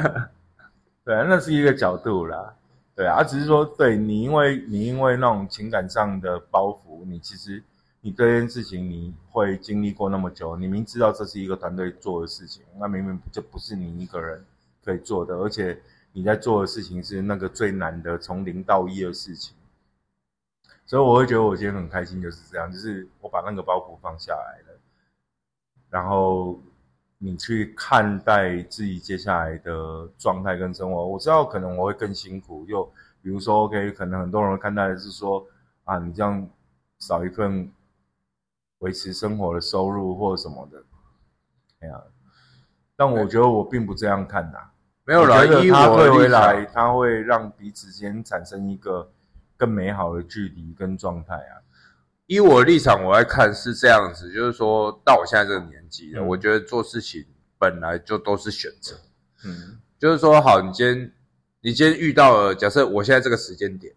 Speaker 1: 对啊，那是一个角度啦，对啊，只是说，对你，因为你因为那种情感上的包袱，你其实你这件事情你会经历过那么久，你明知道这是一个团队做的事情，那明明就不是你一个人可以做的，而且你在做的事情是那个最难的从零到一的事情，所以我会觉得我今天很开心，就是这样，就是我把那个包袱放下来了，然后。你去看待自己接下来的状态跟生活，我知道可能我会更辛苦。又比如说，OK，可能很多人看待是说，啊，你这样少一份维持生活的收入或什么的，哎呀，但我觉得我并不这样看呐。
Speaker 2: 没有了，
Speaker 1: 他退回来，他会让彼此间产生一个更美好的距离跟状态啊。
Speaker 2: 以我的立场，我来看是这样子，就是说到我现在这个年纪了，我觉得做事情本来就都是选择。嗯，就是说，好，你今天你今天遇到了，假设我现在这个时间点，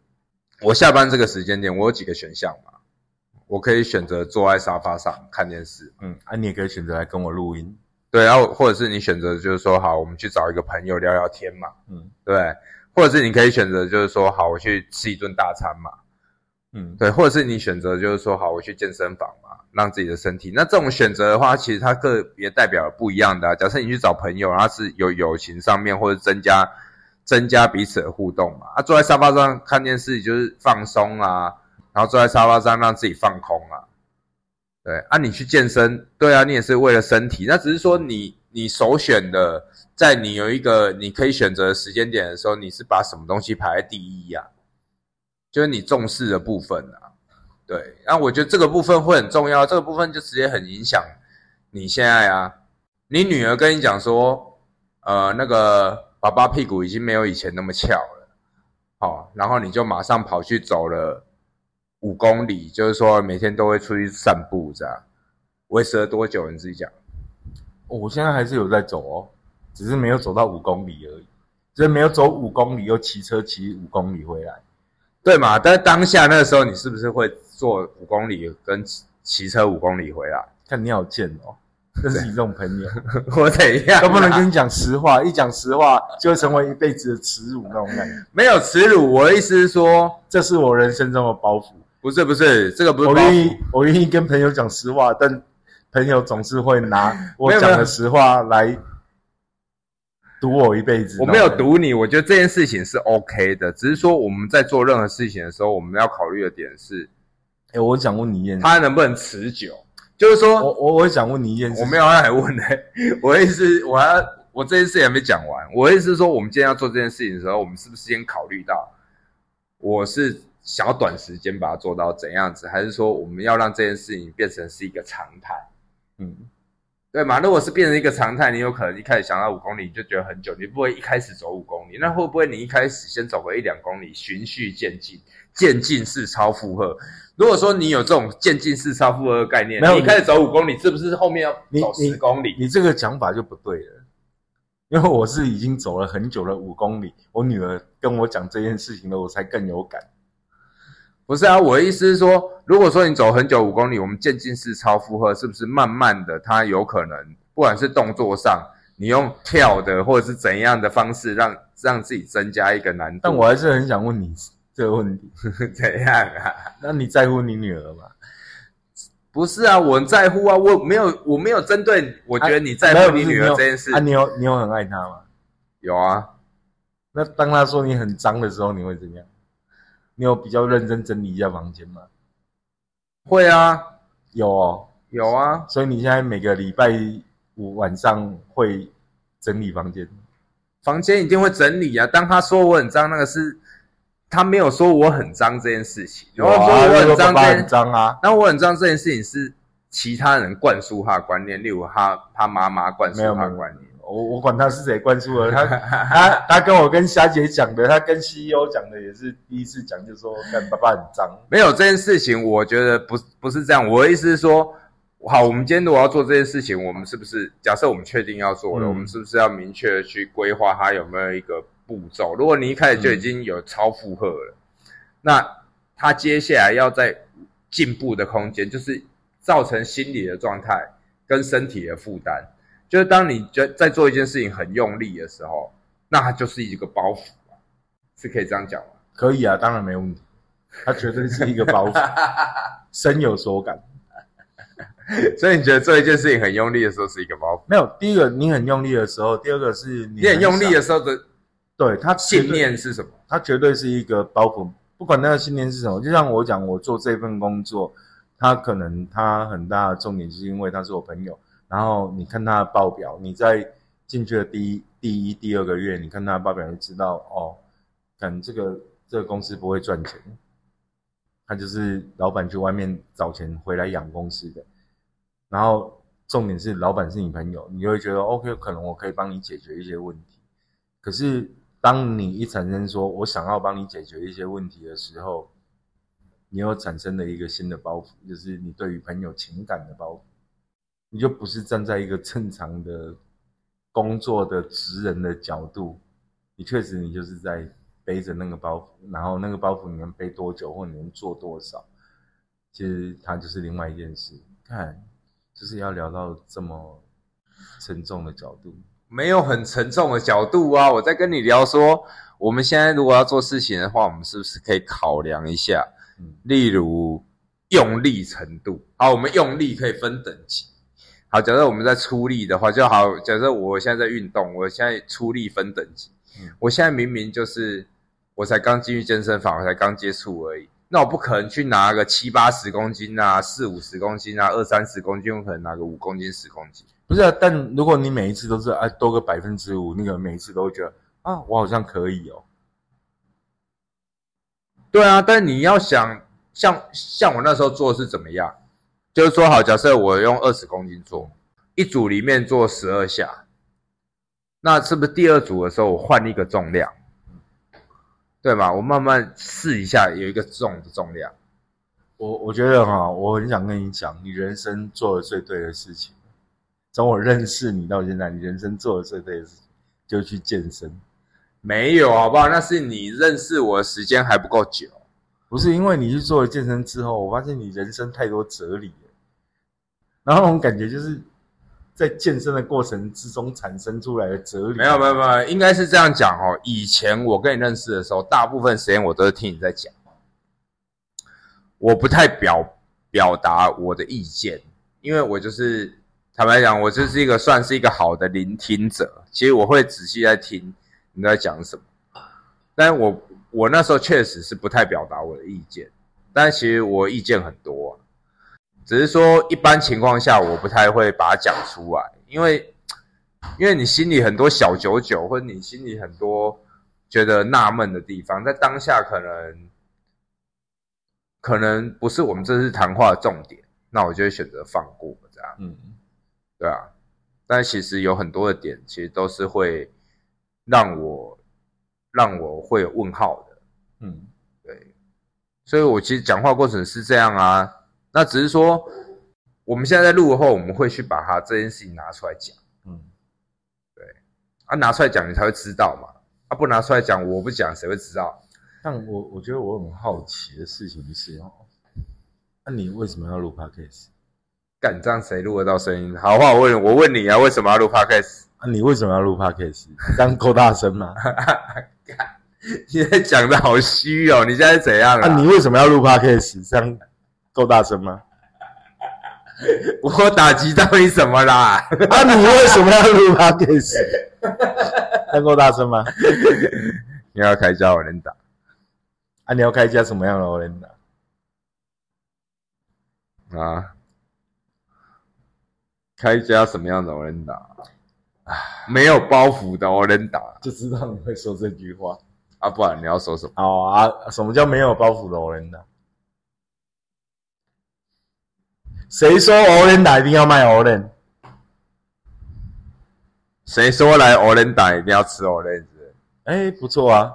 Speaker 2: 我下班这个时间点，我有几个选项嘛？我可以选择坐在沙发上看电视，
Speaker 1: 嗯，啊，你也可以选择来跟我录音，
Speaker 2: 对，然后或者是你选择就是说，好，我们去找一个朋友聊聊天嘛，嗯，对，或者是你可以选择就是说，好，我去吃一顿大餐嘛。
Speaker 1: 嗯，
Speaker 2: 对，或者是你选择就是说好，我去健身房嘛，让自己的身体。那这种选择的话，其实它个别代表不一样的啊、假设你去找朋友，然后是有友情上面或者增加增加彼此的互动嘛。啊，坐在沙发上看电视就是放松啊，然后坐在沙发上让自己放空啊。对啊，你去健身，对啊，你也是为了身体。那只是说你你首选的，在你有一个你可以选择的时间点的时候，你是把什么东西排在第一呀、就是你重视的部分啊。对，那我觉得这个部分会很重要，这个部分就直接很影响你现在啊。你女儿跟你讲说，呃，那个爸爸屁股已经没有以前那么翘了，好、然后你就马上跑去走了五公里，就是说每天都会出去散步，这样维持了多久？你自己讲。
Speaker 1: 哦我现在还是有在走哦，只是没有走到五公里而已，就是没有走五公里又骑车骑五公里回来。
Speaker 2: 对嘛？但是当下那个时候，你是不是会做五公里跟骑骑车五公里回来？
Speaker 1: 看你好贱哦，认识你这种朋友，
Speaker 2: 我怎样、啊？
Speaker 1: 都不能跟你讲实话，一讲实话就会成为一辈子的耻辱那种感觉。
Speaker 2: 没有耻辱，我的意思是说，
Speaker 1: 这是我人生中的包袱。
Speaker 2: 不是不是，这个不是包
Speaker 1: 我愿意
Speaker 2: 袱，，
Speaker 1: 我愿意跟朋友讲实话，但朋友总是会拿 我讲的实话来赌我一辈子。
Speaker 2: 我没有，赌你，我觉得这件事情是 OK 的，只是说我们在做任何事情的时候，我们要考虑的点是，
Speaker 1: 哎、我想问你一件事，
Speaker 2: 它能不能持久。就是说，
Speaker 1: 我我我想问你一件事，
Speaker 2: 我没有要来问的、我的意思，我要我这件事还没讲完。我的意思是说，我们今天要做这件事情的时候，我们是不是先考虑到，我是想要短时间把它做到怎样子，还是说我们要让这件事情变成是一个常态？
Speaker 1: 嗯，
Speaker 2: 对嘛？如果是变成一个常态，你有可能一开始想到五公里你就觉得很久，你不会一开始走五公里。那会不会你一开始先走个一两公里，循序渐进，渐进式超负荷？如果说你有这种渐进式超负荷的概念，你一开始走五公里，是不是后面要
Speaker 1: 你
Speaker 2: 走十公里？
Speaker 1: 你这个讲法就不对了，因为我是已经走了很久的五公里，我女儿跟我讲这件事情了，我才更有感。
Speaker 2: 不是啊，我的意思是说，如果说你走很久五公里，我们渐进式超负荷，是不是慢慢的，它有可能不管是动作上，你用跳的或者是怎样的方式让让自己增加一个难度？
Speaker 1: 但我还是很想问你 这个问题，
Speaker 2: 怎样啊？
Speaker 1: 那你在乎你女儿吗？
Speaker 2: 不是啊，我很在乎啊，我没有我没有针对，我觉得你在乎你女儿这件事，
Speaker 1: 啊，你有你有很爱她吗？
Speaker 2: 有啊，
Speaker 1: 那当她说你很脏的时候，你会怎样？你有比较认真整理一下房间吗？
Speaker 2: 会啊，
Speaker 1: 有哦，
Speaker 2: 有啊，
Speaker 1: 所以你现在每个礼拜五晚上会整理房间。
Speaker 2: 房间一定会整理啊。当他说我很脏，那个是他没有说我很脏这件事情，然后说
Speaker 1: 啊
Speaker 2: 我
Speaker 1: 那个爸爸很
Speaker 2: 很脏这件
Speaker 1: 脏啊，
Speaker 2: 那我很脏这件事情是其他人灌输他的观念，例如他他妈妈灌输他的观念。
Speaker 1: 我我管他是谁灌输的，他他他跟我跟霞姐讲的，他跟 CEO 讲的也是第一次讲，就说干爸爸很脏。
Speaker 2: 没有这件事情，我觉得不不是这样。我的意思是说，好，我们今天如果要做这件事情，我们是不是假设我们确定要做了，
Speaker 1: 嗯
Speaker 2: 我们是不是要明确的去规划它有没有一个步骤？如果你一开始就已经有超负荷了，那他接下来要在进步的空间，就是造成心理的状态跟身体的负担。就是当你觉在做一件事情很用力的时候，那它就是一个包袱啊是可以这样讲吗？
Speaker 1: 可以啊，当然没问题，它绝对是一个包袱，深有所感。
Speaker 2: 所以你觉得做一件事情很用力的时候是一个包袱？
Speaker 1: 没有，第一个你很用力的时候，第二个是你
Speaker 2: 你很用力的，时候的
Speaker 1: 对他
Speaker 2: 信念是什么？
Speaker 1: 他绝对是一个包袱，不管那个信念是什么。就像我讲，我做这份工作，他可能他很大的重点是因为他是我朋友。然后你看他的报表，你在进去的第一、第一、第二个月，你看他的报表就知道哦，可能这个这个公司不会赚钱，他就是老板去外面找钱回来养公司的。然后重点是老板是你朋友，你就会觉得 OK，可能我可以帮你解决一些问题。可是当你一产生说我想要帮你解决一些问题的时候，你又产生了一个新的包袱，就是你对于朋友情感的包袱，你就不是站在一个正常的工作的职人的角度，你确实你就是在背着那个包袱，然后那个包袱你能背多久或你能做多少，其实它就是另外一件事。看，就是要聊到这么沉重的角度。
Speaker 2: 没有很沉重的角度啊！我在跟你聊说，我们现在如果要做事情的话，我们是不是可以考量一下？
Speaker 1: 嗯
Speaker 2: 例如用力程度。好，我们用力可以分等级。好，假设我们在出力的话，就好。假设我现在在运动，我现在出力分等级。
Speaker 1: 嗯
Speaker 2: 我现在明明就是我才刚进去健身房，我才刚接触而已。那我不可能去拿个七八十公斤啊，四五十公斤啊，二三十公斤，我可能拿个五公斤、十公斤。
Speaker 1: 不是啊，但如果你每一次都是啊多个百分之五，那个每一次都会觉得啊，我好像可以哦。
Speaker 2: 对啊，但你要想，像像我那时候做的是怎么样？就是说好，假设我用二十公斤做，一组里面做十二下，那是不是第二组的时候我换一个重量，对吗？我慢慢试一下，有一个重的重量。
Speaker 1: 我我觉得哈，我很想跟你讲，你人生做的最对的事情，从我认识你到现在，你人生做的最对的事情就去健身。
Speaker 2: 没有，好不好？那是你认识我的时间还不够久。
Speaker 1: 不是因为你去做了健身之后，我发现你人生太多哲理了，然后那种感觉就是在健身的过程之中产生出来的哲理。
Speaker 2: 没有，没有，没有，应该是这样讲哦。以前我跟你认识的时候，大部分时间我都是听你在讲，我不太表表达我的意见，因为我就是坦白讲，我就是一个算是一个好的聆听者。其实我会仔细在听你在讲什么，但我我那时候确实是不太表达我的意见，但其实我意见很多、只是说一般情况下我不太会把它讲出来，因为因为你心里很多小九九，或者你心里很多觉得纳闷的地方，在当下可能可能不是我们这次谈话的重点，那我就会选择放过这样，
Speaker 1: 嗯，
Speaker 2: 对啊。但其实有很多的点，其实都是会让我让我会有问号的。
Speaker 1: 嗯，
Speaker 2: 对，所以我其实讲话过程是这样啊，那只是说我们现在在录的话，我们会去把它这件事情拿出来讲
Speaker 1: 嗯，对
Speaker 2: 啊，拿出来讲你才会知道嘛，啊不拿出来讲，我不讲谁会知道？
Speaker 1: 但我我觉得我很好奇的事情是哦，那、你为什么要录 podcast？
Speaker 2: 干这样谁录得到声音？好话我问我问你啊，为什么要录 podcast？
Speaker 1: 啊，你为什么要录 podcast？这样够大声吗？
Speaker 2: 你现在讲的好虚哦，你现在怎样
Speaker 1: 啊，
Speaker 2: 啊？
Speaker 1: 你为什么要录 podcast？这样够大声吗？
Speaker 2: 我打击到你什么啦？
Speaker 1: 啊，你为什么要录 podcast？这样够大声吗？
Speaker 2: 你要开家我能打，
Speaker 1: 啊，你要开一家什么样的我能打
Speaker 2: 啊，开一家什么样的我能打？啊，没有包袱的我能打
Speaker 1: 就知道你会说这句话。
Speaker 2: 啊，不然你要说什么？
Speaker 1: 哦啊，什么叫没有包袱的 o l e 谁说 l e n 一定要卖 e n
Speaker 2: 谁说来我能打一定要吃我能吃？
Speaker 1: 哎，不错啊，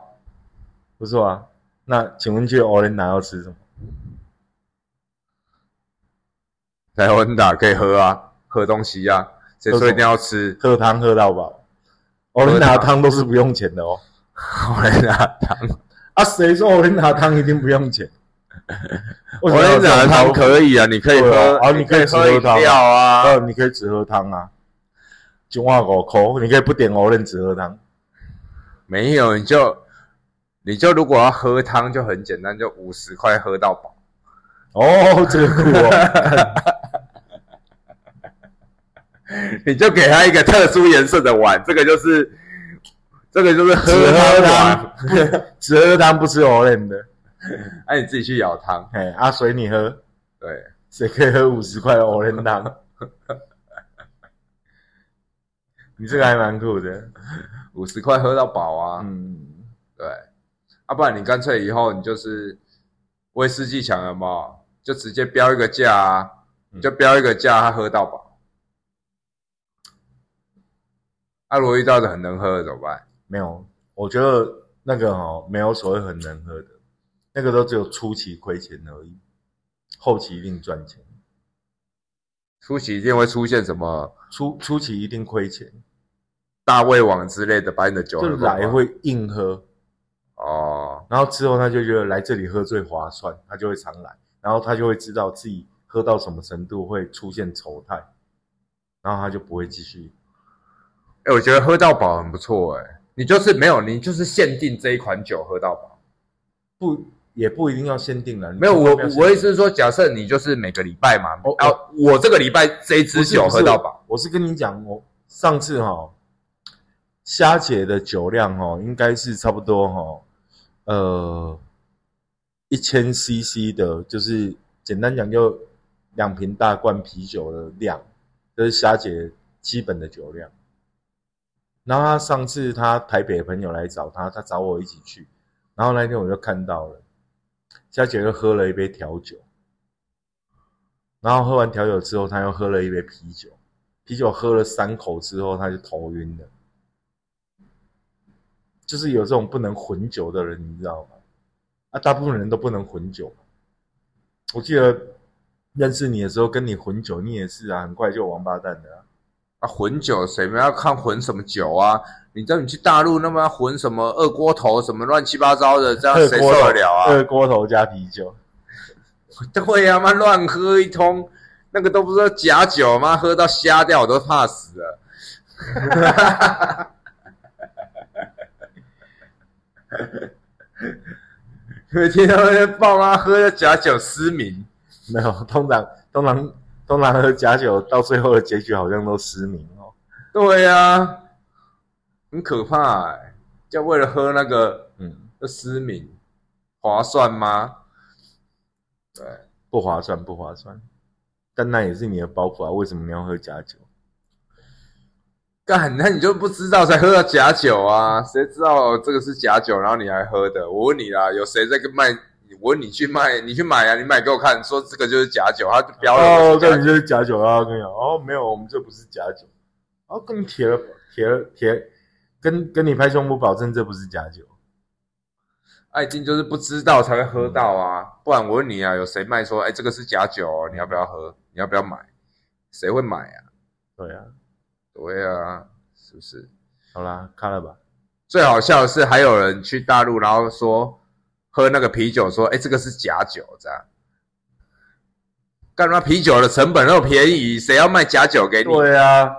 Speaker 1: 不错啊。那请问去 l e n 要吃什么？
Speaker 2: 来我能打可以喝啊，喝东西啊，谁说一定要吃？
Speaker 1: 喝汤喝到饱 e n 的汤都是不用钱的哦。
Speaker 2: 我能 打汤，
Speaker 1: 啊，谁说 l e n 汤一定不用钱？
Speaker 2: 我
Speaker 1: 为什么要
Speaker 2: 能打的汤可以啊，你可以喝
Speaker 1: 啊，啊你可以
Speaker 2: 喝
Speaker 1: 只喝汤啊
Speaker 2: 饮料啊，
Speaker 1: 呃，你可以只喝汤啊，九万五口，你可以不点 e n 只喝汤。
Speaker 2: 没有你就你就如果要喝汤就很简单，就五十块喝到饱。
Speaker 1: 哦，这个酷哦。
Speaker 2: 你就给他一个特殊颜色的碗，这个就是这个就是喝汤碗，
Speaker 1: 只喝汤不吃 e n 的。
Speaker 2: 哎、你自己去舀汤。
Speaker 1: 哎，啊，随你喝，
Speaker 2: 对，
Speaker 1: 谁可以喝五十块的 e n 汤？你这个还蛮酷的。
Speaker 2: 五十块喝到饱啊。
Speaker 1: 嗯，
Speaker 2: 对，啊，不然你干脆以后你就是威士忌强了嘛，就直接标一个价啊，
Speaker 1: 你
Speaker 2: 就标一个价，他喝到饱。啊，如果遇到的很能喝的怎么办？
Speaker 1: 没有，我觉得那个哦，没有所谓很能喝的，那个都只有初期亏钱而已，后期一定赚钱。
Speaker 2: 初期一定会出现什么
Speaker 1: 初初期一定亏钱，
Speaker 2: 大胃王之类的，把你的酒
Speaker 1: 就来会硬喝，
Speaker 2: 哦，
Speaker 1: 然后之后他就觉得来这里喝最划算，他就会常来，然后他就会知道自己喝到什么程度会出现丑态，然后他就不会继续。
Speaker 2: 哎、我觉得喝到饱很不错哎、你就是没有，你就是限定这一款酒喝到饱。
Speaker 1: 不也不一定要限定了。
Speaker 2: 没有，我我意思是说，假设你就是每个礼拜嘛，
Speaker 1: 哦
Speaker 2: 啊，我这个礼拜这一支酒喝到饱，
Speaker 1: 我是跟你讲，我上次哈、虾姐的酒量哦，应该是差不多哈、呃，一千 CC 的，就是简单讲就两瓶大罐啤酒的量，这是虾姐基本的酒量。然后他上次他台北朋友来找他，他找我一起去，然后那天我就看到了，佳姐又喝了一杯调酒，然后喝完调酒之后，他又喝了一杯啤酒，啤酒喝了三口之后，他就头晕了。就是有这种不能混酒的人，你知道吗？啊，大部分人都不能混酒。我记得认识你的时候，跟你混酒，你也是啊，很快就王八蛋的。啊，
Speaker 2: 混酒谁们要看混什么酒啊？你知道你去大陆那么要混什么二锅头什么乱七八糟的，这样谁受得了啊？
Speaker 1: 二锅头加啤酒，
Speaker 2: 对呀、妈乱喝一通，那个都不是假酒吗？喝到瞎掉我都怕死了。每天他们爸妈喝的假酒失明，
Speaker 1: 没有，通常通常通常喝假酒到最后的结局好像都失明哦。
Speaker 2: 对呀、很可怕哎、就为了喝那个
Speaker 1: 嗯，
Speaker 2: 就失明，划算吗？对，
Speaker 1: 不划算，不划算。但那也是你的包袱啊，为什么你要喝假酒？
Speaker 2: 干，那你就不知道才喝到假酒啊？谁知道这个是假酒，然后你还喝的？我问你啦，有谁在跟卖？我问你去卖，你去买啊，你买给我看，说这个就是假酒，他就标了
Speaker 1: 哦。这你就是假酒啊！跟你讲，哦，没有，我们这不是假酒。哦，跟你铁了铁了铁，跟跟你拍胸脯保证这不是假酒。
Speaker 2: 爱敬就是不知道才会喝到啊，不然我问你啊，有谁卖说，哎，这个是假酒哦，你要不要喝？你要不要买？谁会买啊？
Speaker 1: 对啊，
Speaker 2: 对啊，是不是？
Speaker 1: 好啦，看了吧。
Speaker 2: 最好笑的是，还有人去大陆，然后说喝那个啤酒，说：“哎，这个是假酒。”这样，干嘛啤酒的成本那么便宜，谁要卖假酒给你？
Speaker 1: 对啊，